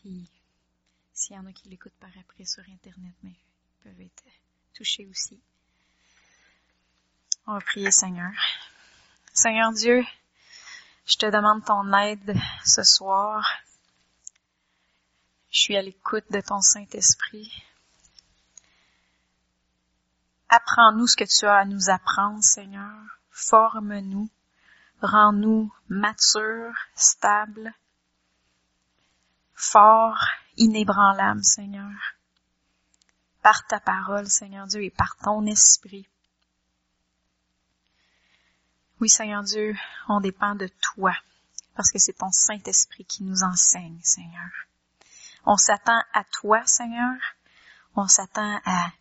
Puis, s'il y en a qui l'écoutent par après sur Internet, mais ils peuvent être touchés aussi. On va prier, Seigneur. Seigneur Dieu, je te demande ton aide ce soir. Je suis à l'écoute de ton Saint-Esprit. Apprends-nous ce que tu as à nous apprendre, Seigneur. Forme-nous. Rends-nous matures, stables, forts, inébranlables, Seigneur. Par ta parole, Seigneur Dieu, et par ton esprit. Oui, Seigneur Dieu, on dépend de toi, parce que c'est ton Saint-Esprit qui nous enseigne, Seigneur. On s'attend à toi, Seigneur. On s'attend à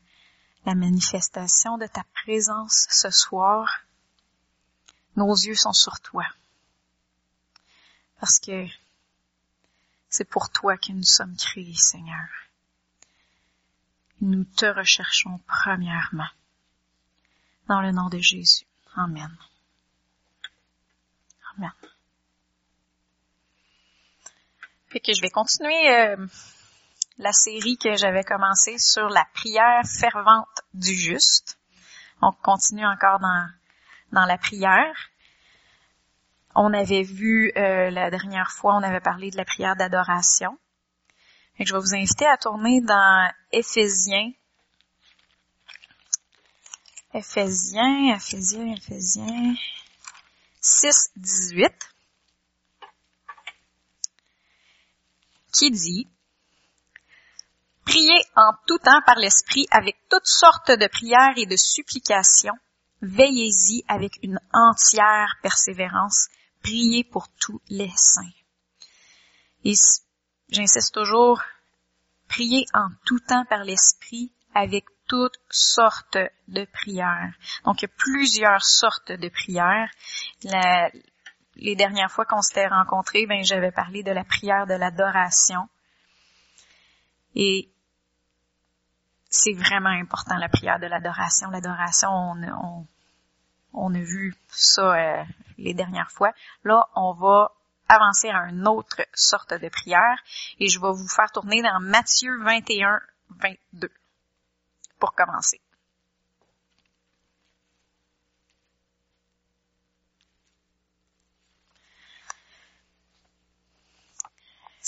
la manifestation de ta présence ce soir. Nos yeux sont sur toi. Parce que c'est pour toi que nous sommes créés, Seigneur. Nous te recherchons premièrement. Dans le nom de Jésus. Amen. Amen. Fait que je vais continuer euh, la série que j'avais commencée sur la prière fervente du juste. On continue encore dans, dans la prière. On avait vu euh, la dernière fois, on avait parlé de la prière d'adoration. Je vais vous inviter à tourner dans Éphésiens. Éphésiens, Éphésiens, Éphésiens 6, 18. qui dit Priez en tout temps par l'Esprit avec toutes sortes de prières et de supplications. Veillez-y avec une entière persévérance. Priez pour tous les saints. Et j'insiste toujours, priez en tout temps par l'Esprit avec toutes sortes de prières. Donc, il y a plusieurs sortes de prières. La, les dernières fois qu'on s'était rencontrés, ben j'avais parlé de la prière de l'adoration. Et c'est vraiment important la prière de l'adoration. L'adoration, on, on, a vu ça euh, les dernières fois. Là, on va avancer à une autre sorte de prière et je vais vous faire tourner dans Matthieu 21, 22 pour commencer.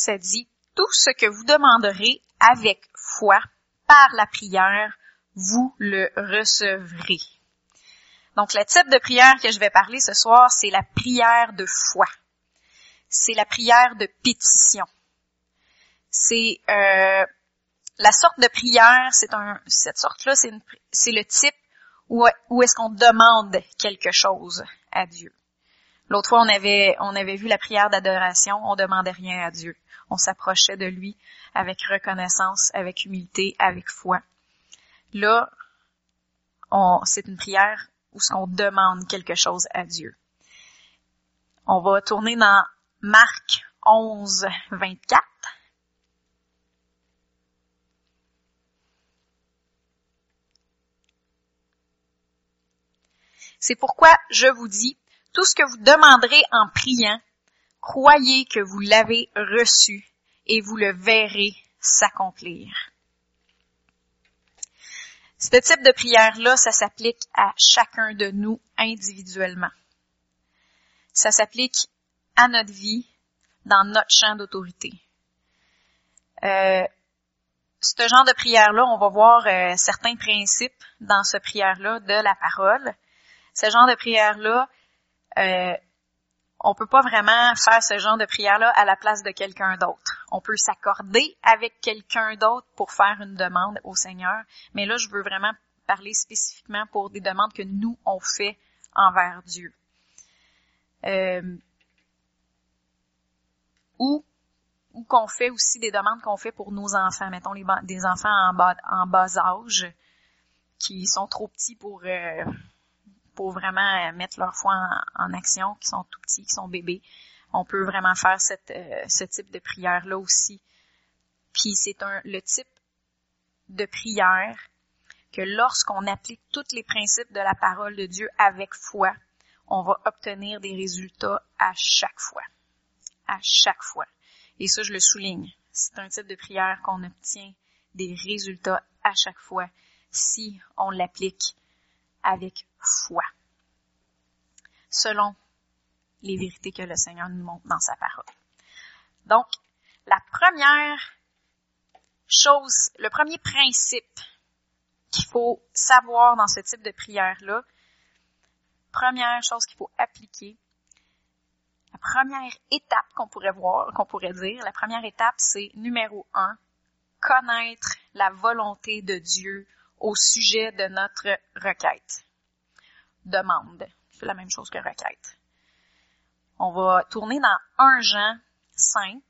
ça dit, tout ce que vous demanderez avec foi par la prière, vous le recevrez. Donc, le type de prière que je vais parler ce soir, c'est la prière de foi. C'est la prière de pétition. C'est euh, la sorte de prière, c'est un, cette sorte-là, c'est, le type où, où est-ce qu'on demande quelque chose à Dieu. L'autre fois, on avait, on avait vu la prière d'adoration, on demandait rien à Dieu on s'approchait de lui avec reconnaissance, avec humilité, avec foi. Là, c'est une prière où on demande quelque chose à Dieu. On va tourner dans Marc 11, 24. C'est pourquoi je vous dis, tout ce que vous demanderez en priant, Croyez que vous l'avez reçu et vous le verrez s'accomplir. Ce type de prière-là, ça s'applique à chacun de nous individuellement. Ça s'applique à notre vie, dans notre champ d'autorité. Euh, ce genre de prière-là, on va voir euh, certains principes dans ce prière-là de la parole. Ce genre de prière-là, euh, on peut pas vraiment faire ce genre de prière-là à la place de quelqu'un d'autre. On peut s'accorder avec quelqu'un d'autre pour faire une demande au Seigneur, mais là, je veux vraiment parler spécifiquement pour des demandes que nous, on fait envers Dieu. Euh, ou ou qu'on fait aussi des demandes qu'on fait pour nos enfants, mettons les, des enfants en bas, en bas âge qui sont trop petits pour euh, pour vraiment euh, mettre leur foi en, action, qui sont tout petits, qui sont bébés. On peut vraiment faire euh, ce type de prière-là aussi. Puis c'est le type de prière que lorsqu'on applique tous les principes de la parole de Dieu avec foi, on va obtenir des résultats à chaque fois. À chaque fois. Et ça, je le souligne. c'est un type de prière qu'on obtient des résultats à chaque fois si on l'applique avec foi, selon les vérités que le Seigneur nous montre dans sa parole. Donc, la première chose, le premier principe qu'il faut savoir dans ce type de prière-là, première chose qu'il faut appliquer, la première étape qu'on pourrait voir, qu'on pourrait dire, la première étape, c'est numéro un, connaître la volonté de Dieu au sujet de notre requête. Demande. C'est la même chose que requête. On va tourner dans 1 Jean 5,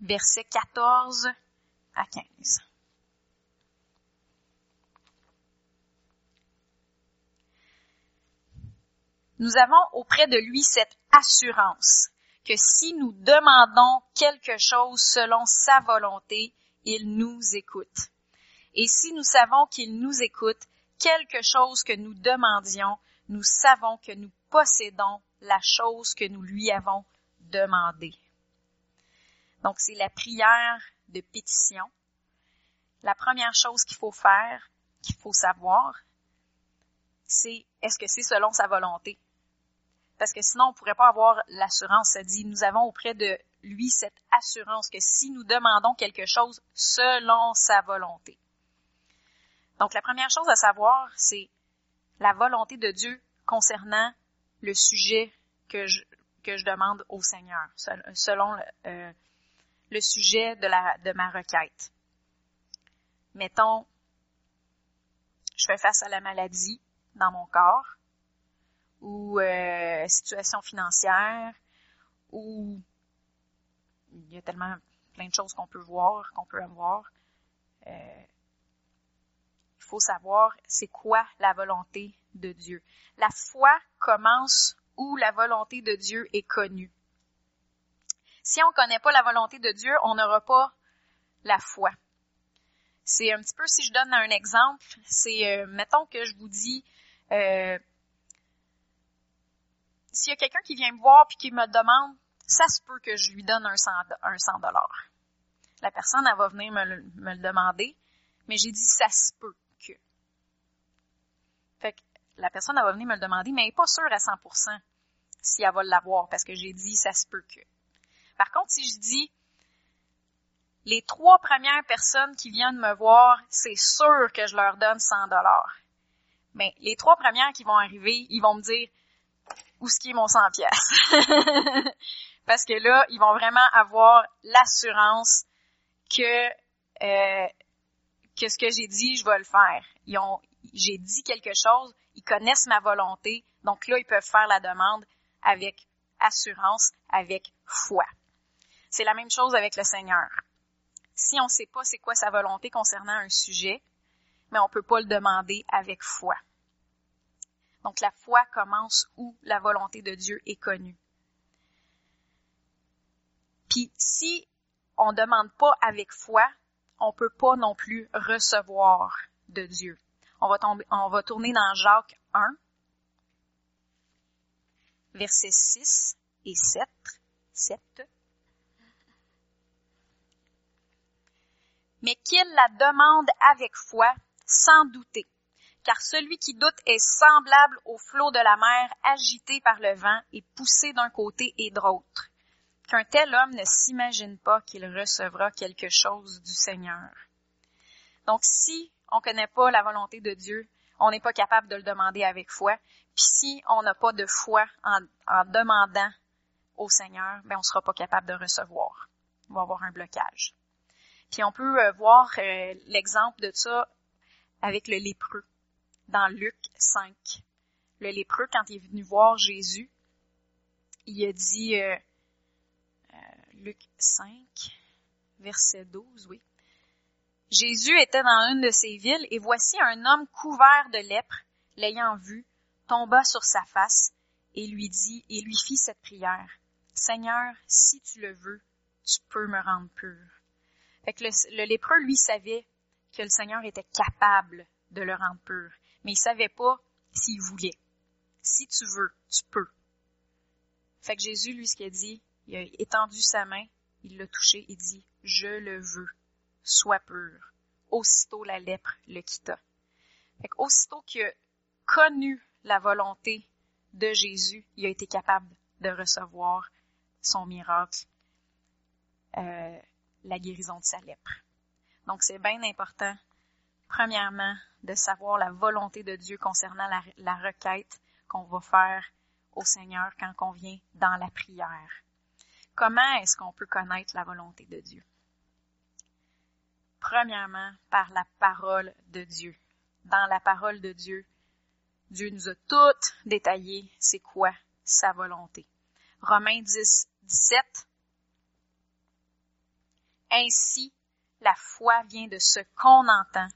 versets 14 à 15. Nous avons auprès de lui cette assurance que si nous demandons quelque chose selon sa volonté, il nous écoute. Et si nous savons qu'il nous écoute, quelque chose que nous demandions, nous savons que nous possédons la chose que nous lui avons demandée. Donc, c'est la prière de pétition. La première chose qu'il faut faire, qu'il faut savoir, c'est est-ce que c'est selon sa volonté? Parce que sinon, on pourrait pas avoir l'assurance. Ça dit, nous avons auprès de lui cette assurance que si nous demandons quelque chose selon sa volonté. Donc, la première chose à savoir, c'est la volonté de Dieu concernant le sujet que je, que je demande au Seigneur, selon euh, le sujet de, la, de ma requête. Mettons, je fais face à la maladie dans mon corps, ou euh, situation financière, ou il y a tellement plein de choses qu'on peut voir, qu'on peut avoir. Euh, faut savoir c'est quoi la volonté de Dieu. La foi commence où la volonté de Dieu est connue. Si on ne connaît pas la volonté de Dieu, on n'aura pas la foi. C'est un petit peu, si je donne un exemple, c'est, euh, mettons que je vous dis, euh, s'il y a quelqu'un qui vient me voir puis qui me demande, ça se peut que je lui donne un 100, un 100 dollars. La personne, elle va venir me le, me le demander, mais j'ai dit, ça se peut la personne, elle va venir me le demander, mais elle n'est pas sûre à 100% si elle va l'avoir parce que j'ai dit, ça se peut que. Par contre, si je dis, les trois premières personnes qui viennent me voir, c'est sûr que je leur donne 100 dollars. Mais les trois premières qui vont arriver, ils vont me dire où ce qui est mon 100 pièces. Parce que là, ils vont vraiment avoir l'assurance que euh, que ce que j'ai dit, je vais le faire. J'ai dit quelque chose, ils connaissent ma volonté, donc là ils peuvent faire la demande avec assurance, avec foi. C'est la même chose avec le Seigneur. Si on ne sait pas c'est quoi sa volonté concernant un sujet, mais on peut pas le demander avec foi. Donc la foi commence où la volonté de Dieu est connue. Puis si on ne demande pas avec foi, on peut pas non plus recevoir de Dieu. On va, tomber, on va tourner dans Jacques 1, versets 6 et 7. 7. Mais qu'il la demande avec foi, sans douter. Car celui qui doute est semblable au flot de la mer agité par le vent et poussé d'un côté et de l'autre. Qu'un tel homme ne s'imagine pas qu'il recevra quelque chose du Seigneur. Donc si on connaît pas la volonté de Dieu, on n'est pas capable de le demander avec foi. Puis si on n'a pas de foi en, demandant au Seigneur, ben on sera pas capable de recevoir. On va avoir un blocage. Puis on peut euh, voir euh, l'exemple de ça avec le lépreux dans Luc 5. Le lépreux, quand il est venu voir Jésus, il a dit, euh, Luc 5, verset 12, oui. Jésus était dans une de ces villes, et voici un homme couvert de lèpre, l'ayant vu, tomba sur sa face, et lui dit, et lui fit cette prière. Seigneur, si tu le veux, tu peux me rendre pur. Fait que le, lépreux, lui, savait que le Seigneur était capable de le rendre pur, mais il savait pas s'il voulait. Si tu veux, tu peux. Fait que Jésus, lui, ce qu'il a dit, il a étendu sa main, il l'a touché et dit, je le veux, sois pur. Aussitôt la lèpre le quitta. Fait aussitôt qu'il a connu la volonté de Jésus, il a été capable de recevoir son miracle, euh, la guérison de sa lèpre. Donc c'est bien important, premièrement, de savoir la volonté de Dieu concernant la, la requête qu'on va faire au Seigneur quand on vient dans la prière. Comment est-ce qu'on peut connaître la volonté de Dieu? Premièrement, par la parole de Dieu. Dans la parole de Dieu, Dieu nous a tout détaillé c'est quoi sa volonté. Romains 10, 17. Ainsi, la foi vient de ce qu'on entend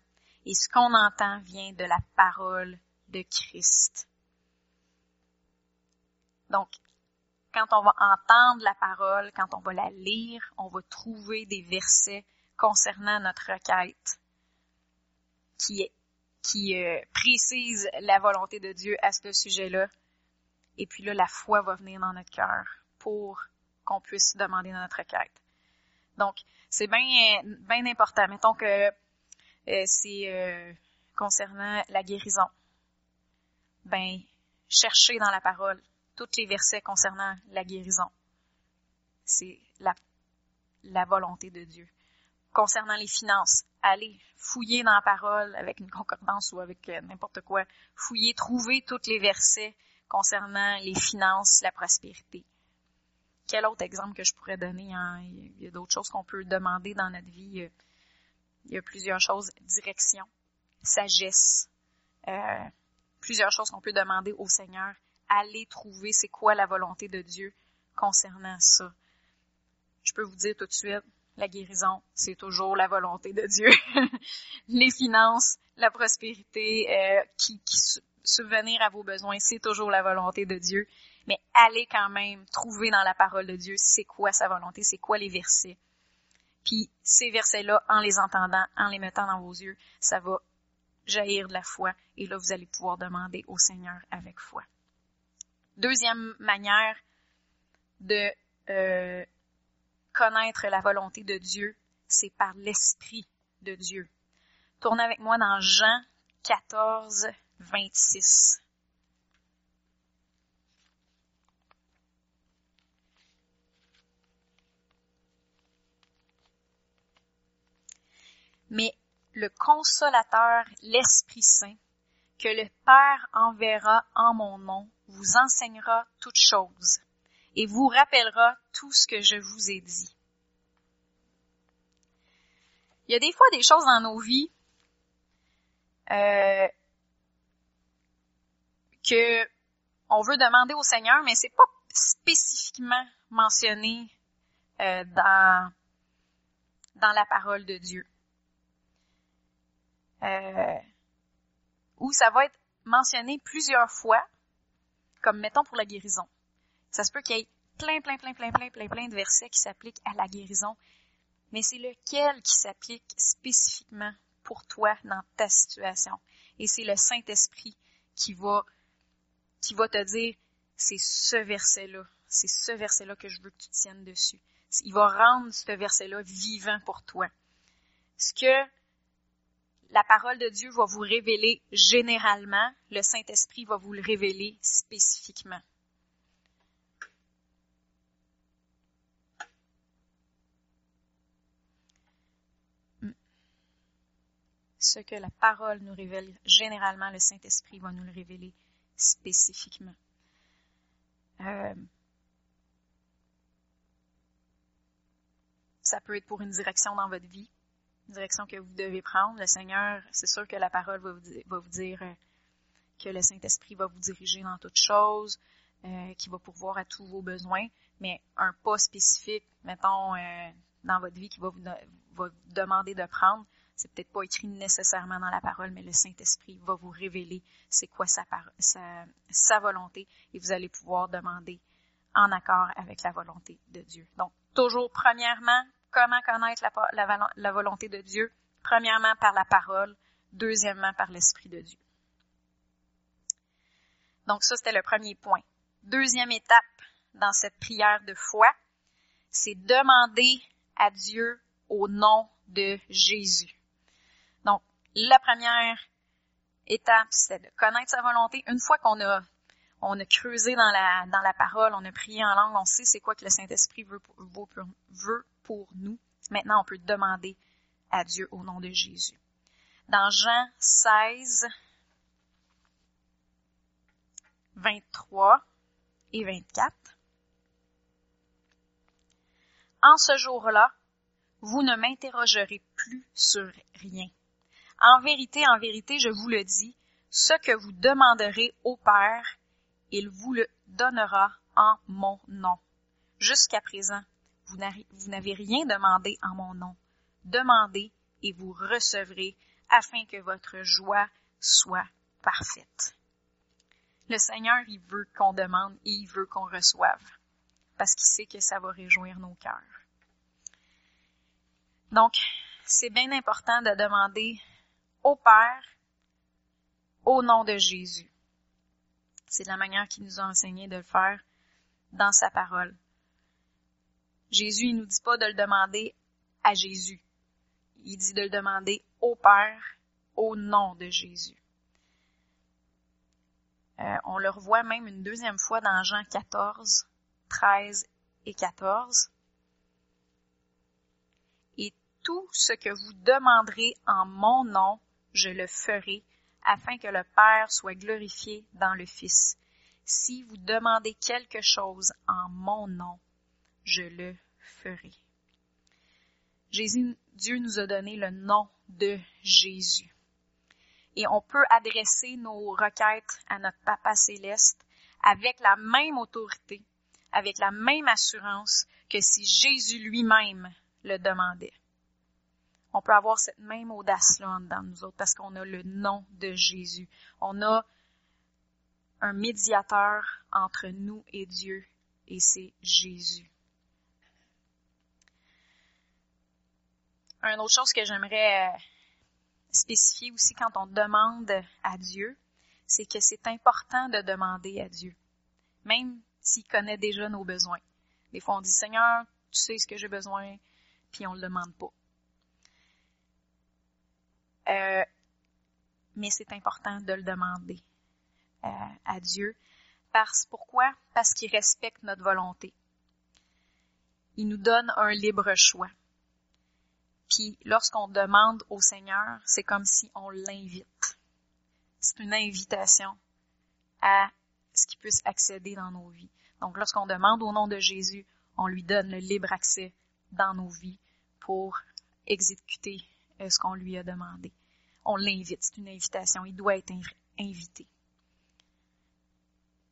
et ce qu'on entend vient de la parole de Christ. Donc, quand on va entendre la parole, quand on va la lire, on va trouver des versets concernant notre requête qui, qui euh, précise la volonté de Dieu à ce sujet-là. Et puis là, la foi va venir dans notre cœur pour qu'on puisse demander notre requête. Donc, c'est bien bien important. Mettons que euh, c'est euh, concernant la guérison. Ben, cherchez dans la parole tous les versets concernant la guérison. C'est la, la volonté de Dieu. Concernant les finances, allez fouiller dans la parole avec une concordance ou avec euh, n'importe quoi. Fouiller, trouver tous les versets concernant les finances, la prospérité. Quel autre exemple que je pourrais donner? Hein? Il y a d'autres choses qu'on peut demander dans notre vie. Il y a plusieurs choses. Direction, sagesse, euh, plusieurs choses qu'on peut demander au Seigneur aller trouver c'est quoi la volonté de Dieu concernant ça. Je peux vous dire tout de suite, la guérison, c'est toujours la volonté de Dieu. Les finances, la prospérité, euh, qui, qui subvenir à vos besoins, c'est toujours la volonté de Dieu. Mais allez quand même trouver dans la parole de Dieu c'est quoi sa volonté, c'est quoi les versets. Puis ces versets-là, en les entendant, en les mettant dans vos yeux, ça va jaillir de la foi. Et là, vous allez pouvoir demander au Seigneur avec foi. Deuxième manière de euh, connaître la volonté de Dieu, c'est par l'Esprit de Dieu. Tournez avec moi dans Jean 14, 26. Mais le consolateur, l'Esprit Saint, que le Père enverra en mon nom, vous enseignera toutes choses et vous rappellera tout ce que je vous ai dit. Il y a des fois des choses dans nos vies euh, que on veut demander au Seigneur, mais c'est pas spécifiquement mentionné euh, dans dans la parole de Dieu. Euh, ou ça va être mentionné plusieurs fois, comme mettons pour la guérison. Ça se peut qu'il y ait plein, plein, plein, plein, plein, plein, plein de versets qui s'appliquent à la guérison, mais c'est lequel qui s'applique spécifiquement pour toi dans ta situation? Et c'est le Saint-Esprit qui va, qui va te dire, c'est ce verset-là, c'est ce verset-là que je veux que tu tiennes dessus. Il va rendre ce verset-là vivant pour toi. Ce que la parole de Dieu va vous révéler généralement, le Saint-Esprit va vous le révéler spécifiquement. Ce que la parole nous révèle généralement, le Saint-Esprit va nous le révéler spécifiquement. Euh, ça peut être pour une direction dans votre vie, direction que vous devez prendre. Le Seigneur, c'est sûr que la parole va vous, dire, euh, que le Saint-Esprit va vous diriger dans toutes choses, euh, qui va pourvoir à tous vos besoins, mais un pas spécifique, mettons, euh, dans votre vie qui va vous, demander de prendre, c'est peut-être pas écrit nécessairement dans la parole, mais le Saint-Esprit va vous révéler c'est quoi sa, volonté et vous allez pouvoir demander en accord avec la volonté de Dieu. Donc, toujours, premièrement, comment connaître la, volonté de Dieu? Premièrement, par la parole. Deuxièmement, par l'Esprit de Dieu. Donc ça, c'était le premier point. Deuxième étape dans cette prière de foi, c'est demander à Dieu au nom de Jésus. La première étape, c'est de connaître sa volonté. Une fois qu'on a on a creusé dans la, dans la parole, on a prié en langue, on sait c'est quoi que le Saint-Esprit veut, veut pour nous. Maintenant, on peut demander à Dieu au nom de Jésus. Dans Jean 16, 23 et 24, En ce jour-là, vous ne m'interrogerez plus sur rien. En vérité, en vérité, je vous le dis, ce que vous demanderez au Père, il vous le donnera en mon nom. Jusqu'à présent, vous n'avez rien demandé en mon nom. Demandez et vous recevrez afin que votre joie soit parfaite. Le Seigneur, il veut qu'on demande et il veut qu'on reçoive parce qu'il sait que ça va réjouir nos cœurs. Donc, c'est bien important de demander au Père au nom de Jésus. C'est la manière qu'il nous a enseigné de le faire dans sa parole. Jésus, il nous dit pas de le demander à Jésus. Il dit de le demander au Père au nom de Jésus. Euh, on le revoit même une deuxième fois dans Jean 14, 13 et 14. Et tout ce que vous demanderez en mon nom, je le ferai, afin que le Père soit glorifié dans le Fils. Si vous demandez quelque chose en mon nom, je le ferai. Jésus, Dieu nous a donné le nom de Jésus. Et on peut adresser nos requêtes à notre Papa céleste avec la même autorité, avec la même assurance que si Jésus lui-même le demandait on peut avoir cette même audace-là dans nous autres parce qu'on a le nom de Jésus. On a un médiateur entre nous et Dieu et c'est Jésus. Une autre chose que j'aimerais euh, spécifier aussi quand on demande à Dieu, c'est que c'est important de demander à Dieu, même s'il connaît déjà nos besoins. Des fois, on dit, Seigneur, tu sais ce que j'ai besoin, puis on ne le demande pas. Euh, mais c'est important de le demander euh, à Dieu. Parce, pourquoi? Parce qu'il respecte notre volonté. Il nous donne un libre choix. Puis lorsqu'on demande au Seigneur, c'est comme si on l'invite. C'est une invitation à ce qu'il puisse accéder dans nos vies. Donc lorsqu'on demande au nom de Jésus, on lui donne le libre accès dans nos vies pour exécuter ce qu'on lui a demandé. On l'invite, c'est une invitation, il doit être invité.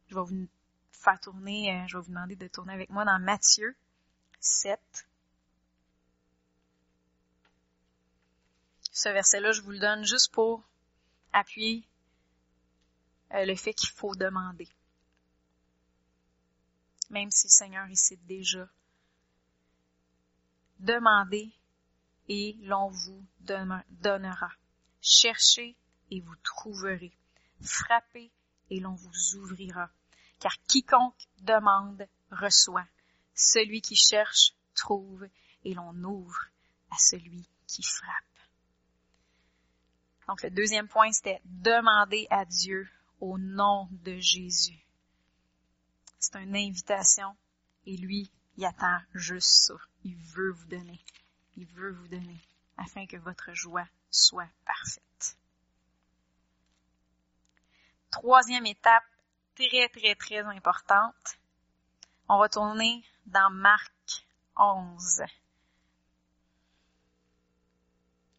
Je vais vous faire tourner, euh, je vais vous demander de tourner avec moi dans Matthieu 7. Ce verset-là, je vous le donne juste pour appuyer euh, le fait qu'il faut demander. Même si le Seigneur il sait déjà. Demandez et l'on vous donnera. Cherchez et vous trouverez. Frappez et l'on vous ouvrira. Car quiconque demande reçoit. Celui qui cherche trouve et l'on ouvre à celui qui frappe. Donc le deuxième point, c'était demander à Dieu au nom de Jésus. C'est une invitation et lui, il attend juste ça. Il veut vous donner il veut vous donner afin que votre joie soit parfaite. Troisième étape, très, très, très importante. On va tourner dans Marc 11.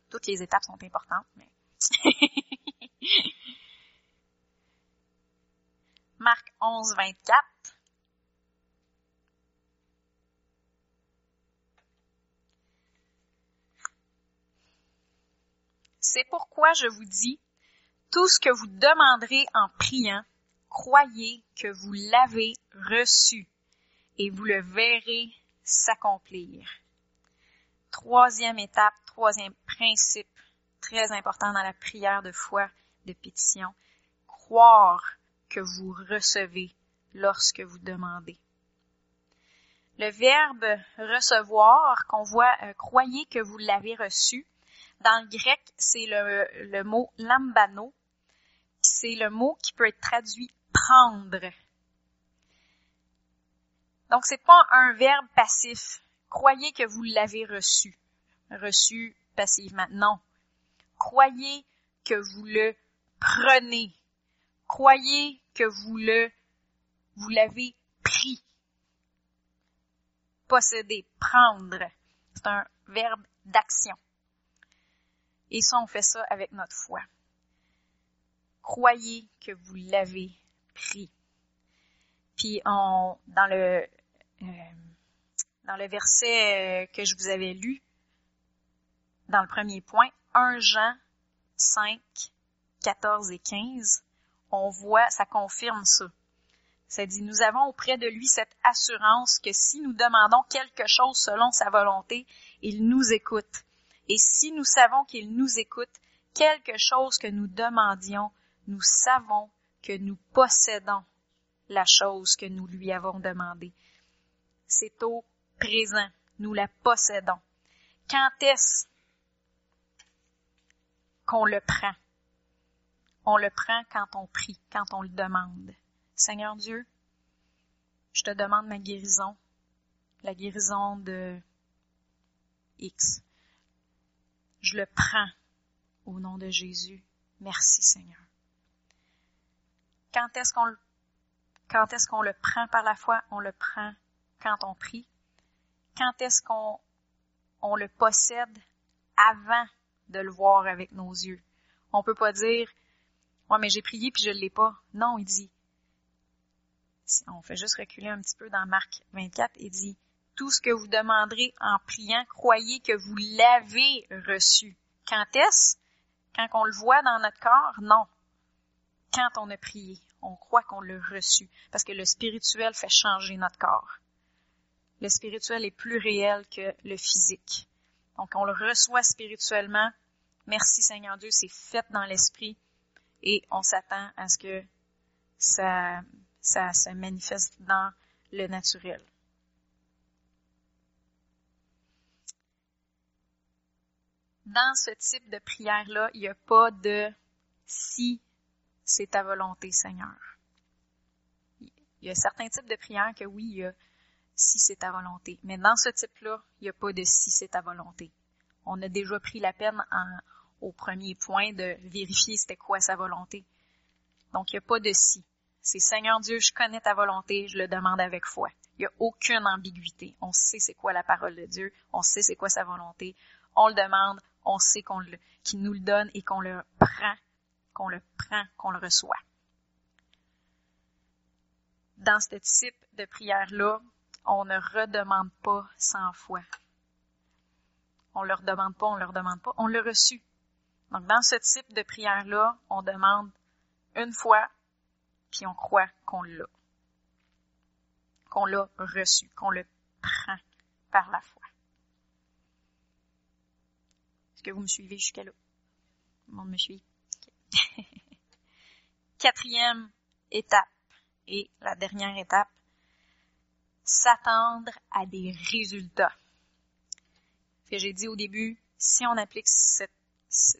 Toutes les étapes sont importantes, mais... Marc 11, 24. C'est pourquoi je vous dis, tout ce que vous demanderez en priant, croyez que vous l'avez reçu et vous le verrez s'accomplir. Troisième étape, troisième principe très important dans la prière de foi, de pétition, croire que vous recevez lorsque vous demandez. Le verbe recevoir qu'on voit euh, croyez que vous l'avez reçu. Dans le grec, c'est le, mot lambano. C'est le mot qui peut être traduit prendre. Donc c'est pas un verbe passif. Croyez que vous l'avez reçu. Reçu passivement. Non. Croyez que vous le prenez. Croyez que vous le, vous l'avez pris. Posséder, prendre. C'est un verbe d'action. Et ça, on fait ça avec notre foi. Croyez que vous l'avez pris. Puis on, dans le euh, dans le verset euh, que je vous avais lu, dans le premier point, 1 Jean 5, 14 et 15, on voit, ça confirme ça. Ça dit, nous avons auprès de lui cette assurance que si nous demandons quelque chose selon sa volonté, il nous écoute. Et si nous savons qu'il nous écoute, quelque chose que nous demandions, nous savons que nous possédons la chose que nous lui avons demandée. C'est au présent. Nous la possédons. Quand est-ce qu'on le prend? On le prend quand on prie, quand on le demande. Seigneur Dieu, je te demande ma guérison, la guérison de X. Je le prends au nom de Jésus. Merci Seigneur. Quand est-ce qu'on le, prend par la foi? On le prend quand on prie. Quand est-ce qu'on on le possède avant de le voir avec nos yeux? On peut pas dire, ouais, mais j'ai prié puis je l'ai pas. Non, il dit, on fait juste reculer un petit peu dans Marc 24, il dit, tout ce que vous demanderez en priant, croyez que vous l'avez reçu. Quand est-ce? Quand on le voit dans notre corps? Non. Quand on a prié, on croit qu'on l'a reçu, parce que le spirituel fait changer notre corps. Le spirituel est plus réel que le physique. Donc, on le reçoit spirituellement. Merci Seigneur Dieu, c'est fait dans l'esprit et on s'attend à ce que ça, ça se manifeste dans le naturel. Dans ce type de prière-là, il n'y a pas de si c'est ta volonté, Seigneur. Il y a certains types de prières que oui, il y a si c'est ta volonté. Mais dans ce type-là, il n'y a pas de si c'est ta volonté. On a déjà pris la peine au premier point de vérifier c'était quoi sa volonté. Donc, il n'y a pas de si. C'est Seigneur Dieu, je connais ta volonté, je le demande avec foi. Il n'y a aucune ambiguïté. On sait c'est quoi la parole de Dieu, on sait c'est quoi sa volonté. On le demande, on sait qu'on le, qu'il nous le donne et qu'on le prend, qu'on le prend, qu'on le reçoit. Dans ce type de prière-là, on ne redemande pas cent fois. On leur demande pas, on leur demande pas, on l'a reçu. Donc, dans ce type de prière-là, on demande une fois, puis on croit qu'on l'a. Qu'on l'a reçu, qu'on le prend par la foi. Est-ce que vous me suivez jusqu'à là? Tout le monde me suit? Quatrième étape et la dernière étape, s'attendre à des résultats. J'ai dit au début, si on applique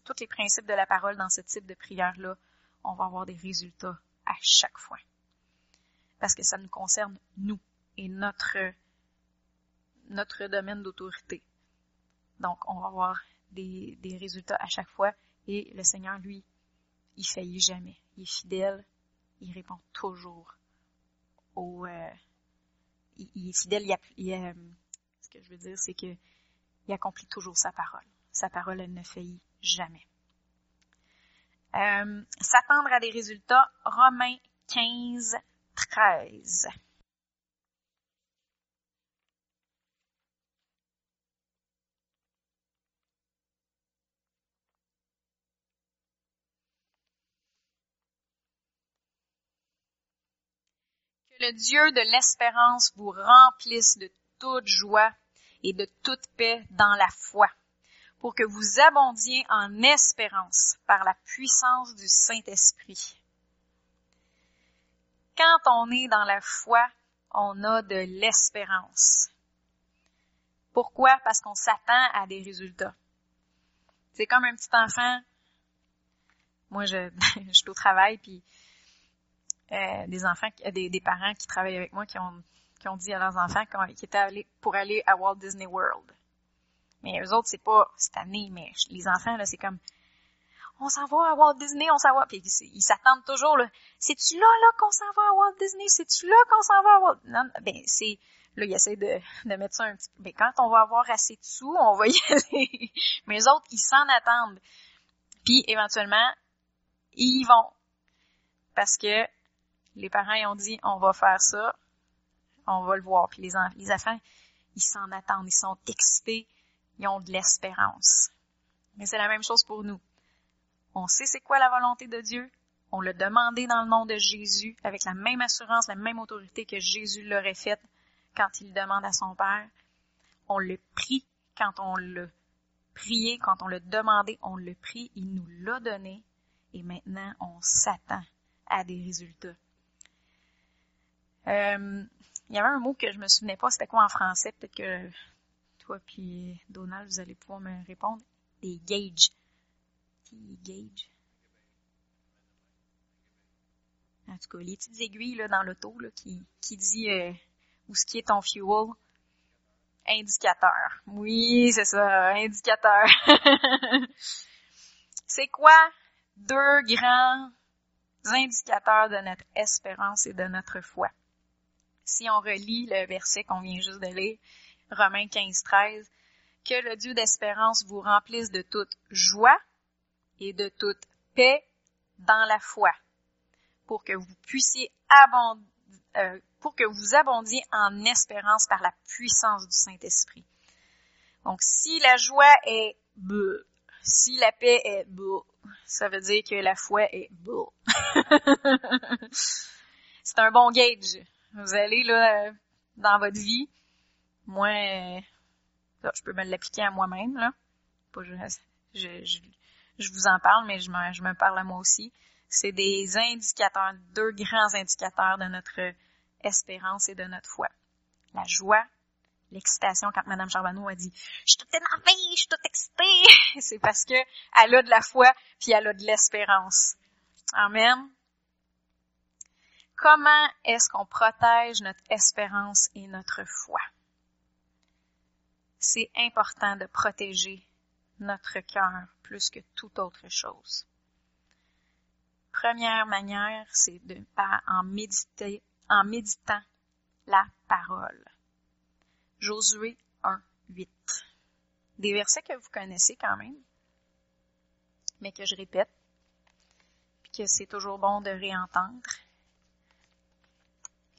tous les principes de la parole dans ce type de prière-là, on va avoir des résultats à chaque fois. Parce que ça nous concerne nous et notre, notre domaine d'autorité. Donc, on va avoir des, résultats à chaque fois et le Seigneur, lui, il faillit jamais. Il est fidèle, il répond toujours aux, euh, il, est fidèle. Il, euh, ce que je veux dire, c'est que il accomplit toujours sa parole. Sa parole, elle ne faillit jamais. Euh, S'attendre à des résultats. Romains 15, 13. Dieu de l'espérance vous remplisse de toute joie et de toute paix dans la foi, pour que vous abondiez en espérance par la puissance du Saint-Esprit. Quand on est dans la foi, on a de l'espérance. Pourquoi? Parce qu'on s'attend à des résultats. C'est comme un petit enfant. Moi, je, je suis au travail, puis euh, des enfants, des, des parents qui travaillent avec moi qui ont, qui ont dit à leurs enfants qu'ils étaient allés pour aller à Walt Disney World. Mais eux autres, c'est pas cette année, mais les enfants, là, c'est comme on s'en va à Walt Disney, on s'en va. Puis ils s'attendent toujours, là. C'est-tu là, là, qu'on s'en va à Walt Disney? C'est-tu là qu'on s'en va à Walt... Non, ben, c'est, là, ils essaient de, de mettre ça un petit peu. Ben, quand on va avoir assez de sous, on va y aller. Mais les autres, ils s'en attendent. Puis, éventuellement, ils y vont. Parce que les parents, ils ont dit, on va faire ça. On va le voir. Puis les, les enfants, ils s'en attendent. Ils sont excités. Ils ont de l'espérance. Mais c'est la même chose pour nous. On sait c'est quoi la volonté de Dieu. On l'a demandé dans le nom de Jésus avec la même assurance, la même autorité que Jésus l'aurait faite quand il demande à son Père. On le prie quand on l'a prié, quand on l'a demandé, on le prie, il nous l'a donné et maintenant on s'attend à des résultats. Euh, il y avait un mot que je me souvenais pas, c'était quoi en français, peut-être que toi puis Donald, vous allez pouvoir me répondre. Des gauges gauge. En tout cas, les petites aiguilles là, dans l'auto là, qui, qui dit euh, où ce qui est ton fuel. Indicateur. Oui, c'est ça, indicateur. c'est quoi deux grands indicateurs de notre espérance et de notre foi? Si on relit le verset qu'on vient juste de lire, Romains 15, 13, que le Dieu d'espérance vous remplisse de toute joie et de toute paix dans la foi, pour que vous puissiez abonder, euh, pour que vous abondiez en espérance par la puissance du Saint-Esprit. Donc, si la joie est bleu, si la paix est bleu, ça veut dire que la foi est bleu. C'est un bon gauge. Vous allez là dans votre vie. Moi, euh, je peux me l'appliquer à moi-même là. Je, je, je vous en parle, mais je me, je me parle à moi aussi. C'est des indicateurs, deux grands indicateurs de notre espérance et de notre foi. La joie, l'excitation quand Madame Charbonneau a dit « Je suis toute énervée, je suis toute excitée! » C'est parce que elle a de la foi puis elle a de l'espérance. Amen. Comment est-ce qu'on protège notre espérance et notre foi? C'est important de protéger notre cœur plus que toute autre chose. Première manière, c'est de en méditer, en méditant la parole. Josué 1, 8. Des versets que vous connaissez quand même, mais que je répète, puis que c'est toujours bon de réentendre.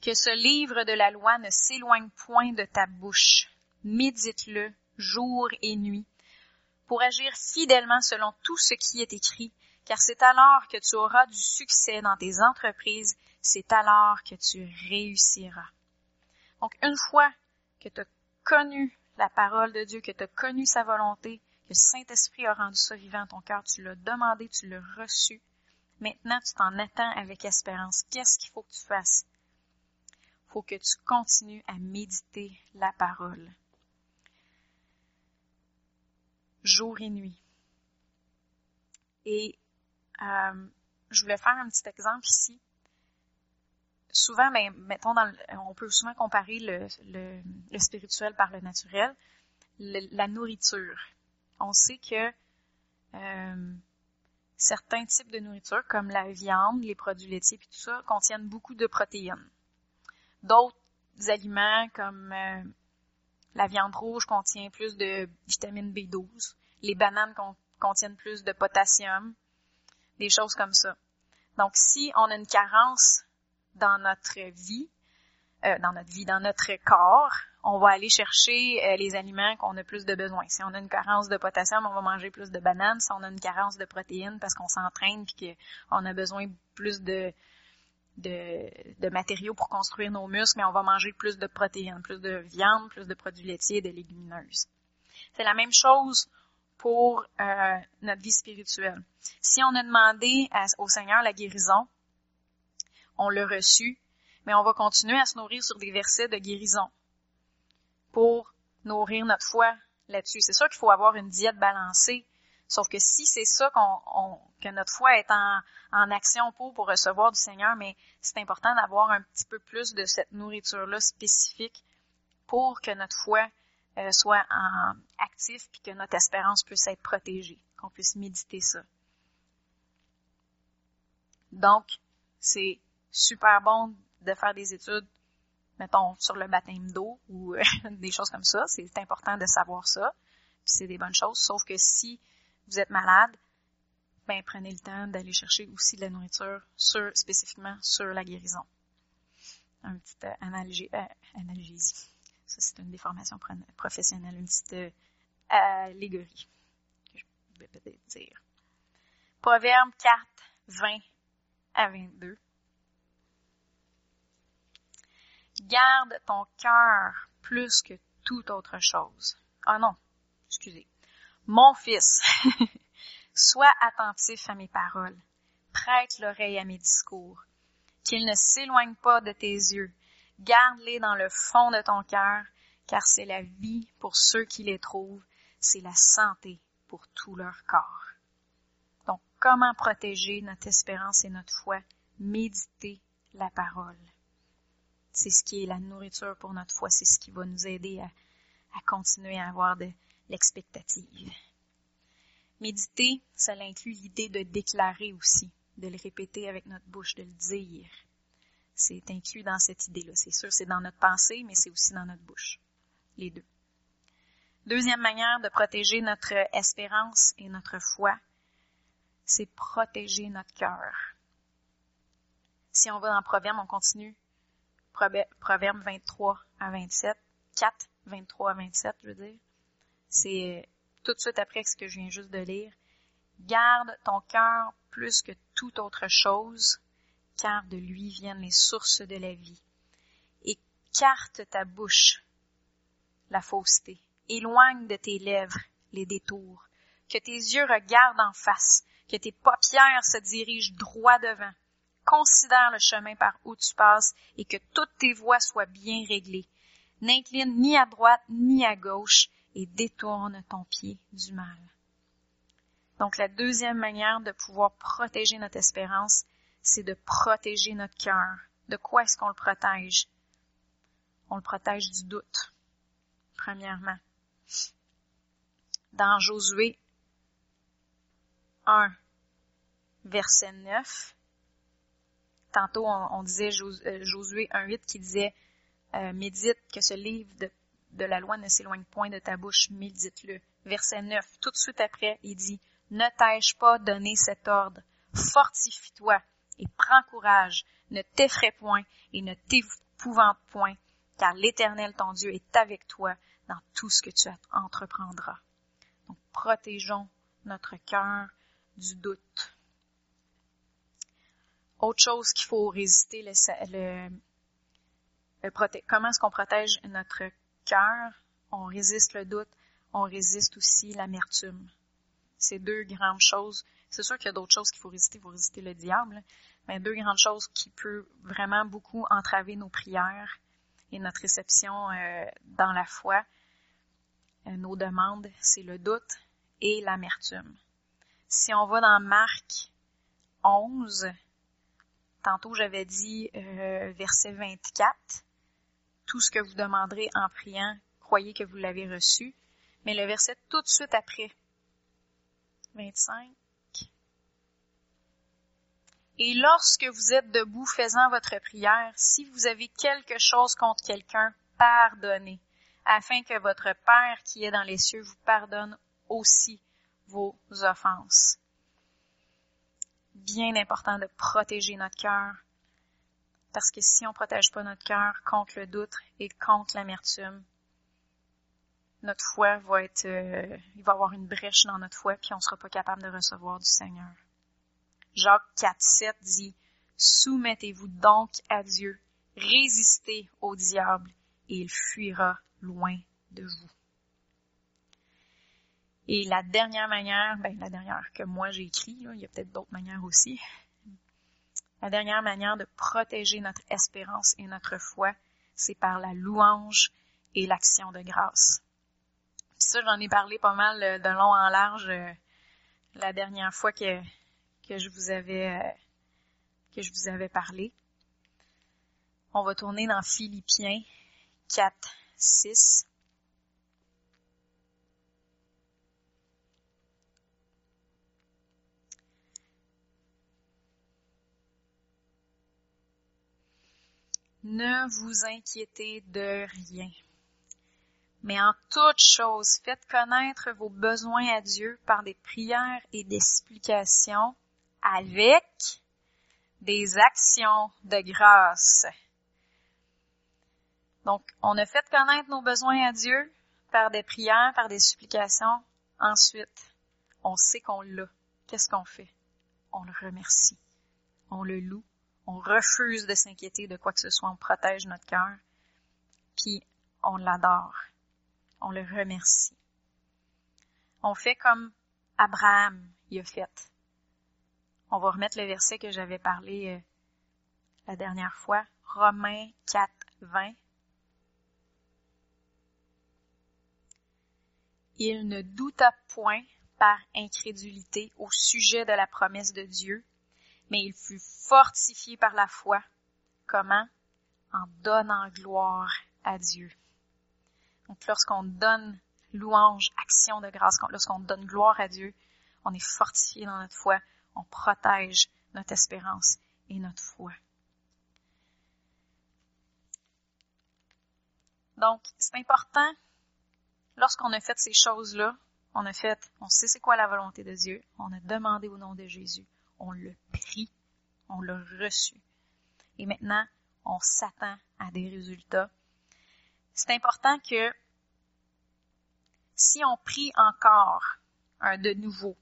Que ce livre de la loi ne s'éloigne point de ta bouche. Médite-le jour et nuit pour agir fidèlement selon tout ce qui est écrit, car c'est alors que tu auras du succès dans tes entreprises, c'est alors que tu réussiras. Donc, une fois que tu as connu la parole de Dieu, que tu as connu sa volonté, que le Saint-Esprit a rendu ça vivant dans ton cœur, tu l'as demandé, tu l'as reçu, maintenant tu t'en attends avec espérance. Qu'est-ce qu'il faut que tu fasses? Faut que tu continues à méditer la parole jour et nuit. Et euh, je voulais faire un petit exemple ici. Souvent, ben, mettons, dans on peut souvent comparer le, le, spirituel par le naturel. la nourriture. On sait que euh, certains types de nourriture, comme la viande, les produits laitiers, puis tout ça, contiennent beaucoup de protéines. D'autres aliments, comme euh, la viande rouge contient plus de vitamine B12. Les bananes contiennent plus de potassium. Des choses comme ça. Donc, si on a une carence dans notre vie, euh, dans notre vie, dans notre corps, on va aller chercher euh, les aliments qu'on a plus de besoin. Si on a une carence de potassium, on va manger plus de bananes. Si on a une carence de protéines parce qu'on s'entraîne et qu'on a besoin plus de de, matériaux pour construire nos muscles, mais on va manger plus de protéines, plus de viande, plus de produits laitiers et de légumineuses. C'est la même chose pour euh, notre vie spirituelle. Si on a demandé au Seigneur la guérison, on l'a reçu, mais on va continuer à se nourrir sur des versets de guérison pour nourrir notre foi là-dessus. C'est sûr qu'il faut avoir une diète balancée, sauf que si c'est ça qu'on, que notre foi est en, en action pour, pour recevoir du Seigneur, mais c'est important d'avoir un petit peu plus de cette nourriture-là spécifique pour que notre foi euh, soit en actif puis que notre espérance puisse être protégée, qu'on puisse méditer ça. Donc, c'est super bon de faire des études, mettons, sur le baptême d'eau ou des choses comme ça. C'est important de savoir ça. Puis c'est des bonnes choses. Sauf que si vous êtes malade, ben prenez le temps d'aller chercher aussi de la nourriture sur, spécifiquement sur la guérison. Un petit euh, analogie, euh, Ça, c'est une déformation professionnelle, une petite euh, allégorie que je vais peut-être dire. Proverbe 4, 20 à 22. Garde ton cœur plus que toute autre chose. Ah non, excusez. Mon fils, sois attentif à mes paroles. Prête l'oreille à mes discours. Qu'ils ne s'éloignent pas de tes yeux. Garde-les dans le fond de ton cœur, car c'est la vie pour ceux qui les trouvent, c'est la santé pour tout leur corps. Donc, comment protéger notre espérance et notre foi? Méditer la parole. C'est ce qui est la nourriture pour notre foi, c'est ce qui va nous aider à, continuer à avoir de l'expectative. Méditer, ça inclut l'idée de déclarer aussi, de le répéter avec notre bouche, de le dire. C'est inclus dans cette idée-là. C'est sûr, c'est dans notre pensée, mais c'est aussi dans notre bouche. Les deux. Deuxième manière de protéger notre espérance et notre foi, c'est protéger notre cœur. Si on va dans Proverbe, on continue Proverbe 23 à 27, 4, 23 à 27, je veux dire. C'est euh, tout de suite après ce que je viens juste de lire. Garde ton cœur plus que toute autre chose, car de lui viennent les sources de la vie. Écarte ta bouche la fausseté. Éloigne de tes lèvres les détours. Que tes yeux regardent en face, que tes paupières se dirigent droit devant considère le chemin par où tu passes et que toutes tes voies soient bien réglées. N'incline ni à droite ni à gauche et détourne ton pied du mal. Donc la deuxième manière de pouvoir protéger notre espérance, c'est de protéger notre cœur. De quoi est-ce qu'on le protège? On le protège du doute, premièrement. Dans Josué 1, verset 9, tantôt on, disait euh, Josué 1.8 qui disait euh, médite que ce livre de, de la loi ne s'éloigne point de ta bouche, médite-le. Verset 9, tout de suite après, il dit Ne t'ai-je pas donné cet ordre? Fortifie-toi et prends courage, ne t'effraie point et ne t'épouvante point, car l'Éternel ton Dieu est avec toi dans tout ce que tu entreprendras. Donc protégeons notre cœur du doute. Autre chose qu'il faut résister, le, le, le comment est-ce qu'on protège notre cœur? On résiste le doute, on résiste aussi l'amertume. C'est deux grandes choses. C'est sûr qu'il y a d'autres choses qu'il faut résister, il faut résister le diable, mais deux grandes choses qui peuvent vraiment beaucoup entraver nos prières et notre réception euh, dans la foi, euh, nos demandes, c'est le doute et l'amertume. Si on va dans Marc 11, Tantôt, j'avais dit euh, verset 24, tout ce que vous demanderez en priant, croyez que vous l'avez reçu. Mais le verset tout de suite après, 25. Et lorsque vous êtes debout faisant votre prière, si vous avez quelque chose contre quelqu'un, pardonnez, afin que votre Père qui est dans les cieux vous pardonne aussi vos offenses bien important de protéger notre cœur. Parce que si on ne protège pas notre cœur contre le doute et contre l'amertume, notre foi va être, euh, il va avoir une brèche dans notre foi, puis on ne sera pas capable de recevoir du Seigneur. Jacques 4, 7 dit, Soumettez-vous donc à Dieu, résistez au diable, et il fuira loin de vous. Et la dernière manière, ben la dernière que moi j'ai écrit, il y a peut-être d'autres manières aussi, La dernière manière de protéger notre espérance et notre foi, c'est par la louange et l'action de grâce. ça, j'en ai parlé pas mal euh, de long en large euh, la dernière fois que, que je vous avais euh, que je vous avais parlé. On va tourner dans Philippiens 4, 6. Ne vous inquiétez de rien. Mais en toute chose, faites connaître vos besoins à Dieu par des prières et des explications avec des actions de grâce. Donc, on a fait connaître nos besoins à Dieu par des prières, par des supplications. Ensuite, on sait qu'on l'a. Qu'est-ce qu'on fait? On le remercie. On le loue on refuse de s'inquiéter de quoi que ce soit, on protège notre cœur, puis on l'adore, on le remercie. On fait comme Abraham y a fait. On va remettre le verset que j'avais parlé euh, la dernière fois, Romains 4, 20. Il ne douta point par incrédulité au sujet de la promesse de Dieu, mais il fut fortifié par la foi. Comment? En donnant gloire à Dieu. Donc lorsqu'on donne louange, action de grâce, lorsqu'on donne gloire à Dieu, on est fortifié dans notre foi, on protège notre espérance et notre foi. Donc, c'est important, lorsqu'on a fait ces choses-là, on a fait, on sait c'est quoi la volonté de Dieu, on a demandé au nom de Jésus, on le prie, on l'a reçu. Et maintenant, on s'attend à des résultats. C'est important que si on prie encore un de nouveau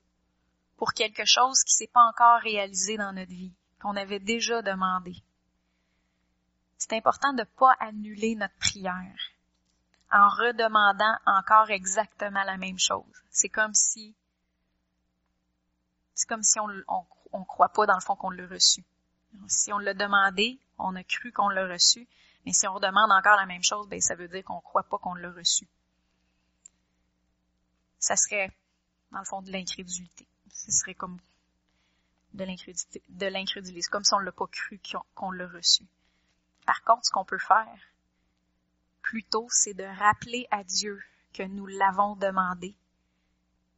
pour quelque chose qui s'est pas encore réalisé dans notre vie, qu'on avait déjà demandé, c'est important de pas annuler notre prière en redemandant encore exactement la même chose. C'est comme si c'est comme si on, on croit pas dans le fond qu'on l'a reçu. Si on l'a demandé, on a cru qu'on l'a reçu, mais si on redemande encore la même chose, ben ça veut dire qu'on croit pas qu'on l'a reçu. Ça serait, dans le fond, de l'incrédulité. Ce serait comme de l'incrédulité, comme si on l'a pas cru qu'on l'a reçu. Par contre, ce qu'on peut faire, plutôt, c'est de rappeler à Dieu que nous l'avons demandé.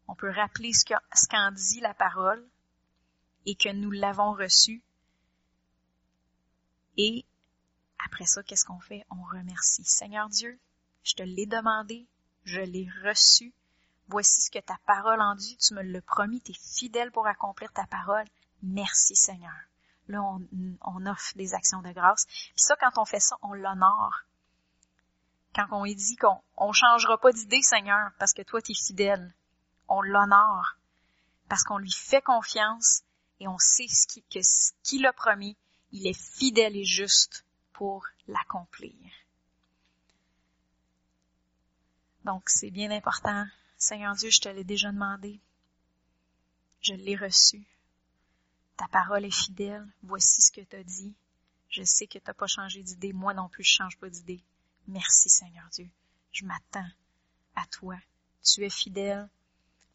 On peut rappeler ce qu'en dit la parole, et que nous l'avons reçu. Et après ça, qu'est-ce qu'on fait? On remercie. Seigneur Dieu, je te l'ai demandé, je l'ai reçu. Voici ce que ta parole en dit. Tu me l'as promis, tu es fidèle pour accomplir ta parole. Merci Seigneur. Là, on, on offre des actions de grâce. Puis ça, quand on fait ça, on l'honore. Quand on dit qu'on on changera pas d'idée, Seigneur, parce que toi, tu es fidèle. On l'honore. Parce qu'on lui fait confiance et on sait que ce qu'il a promis, il est fidèle et juste pour l'accomplir. Donc, c'est bien important. Seigneur Dieu, je te l'ai déjà demandé. Je l'ai reçu. Ta parole est fidèle. Voici ce que tu as dit. Je sais que tu n'as pas changé d'idée. Moi non plus, je change pas d'idée. Merci, Seigneur Dieu. Je m'attends à toi. Tu es fidèle.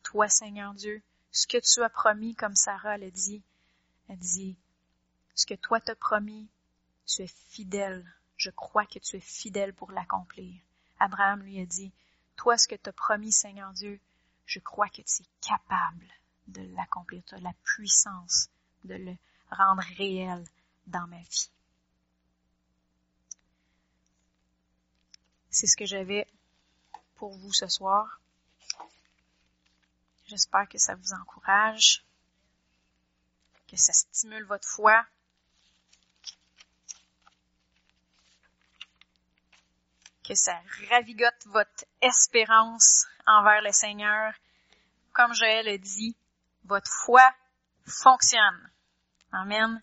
Toi, Seigneur Dieu, ce que tu as promis, comme Sarah l'a dit. Elle dit, ce que toi t'as promis, tu es fidèle. Je crois que tu es fidèle pour l'accomplir. Abraham lui a dit, toi, ce que tu as promis, Seigneur Dieu, je crois que tu es capable de l'accomplir. Tu as la puissance de le rendre réel dans ma vie. C'est ce que j'avais pour vous ce soir. J'espère que ça vous encourage, que ça stimule votre foi. Que ça ravigote votre espérance envers le Seigneur. Comme Joël a dit, votre foi fonctionne. Amen.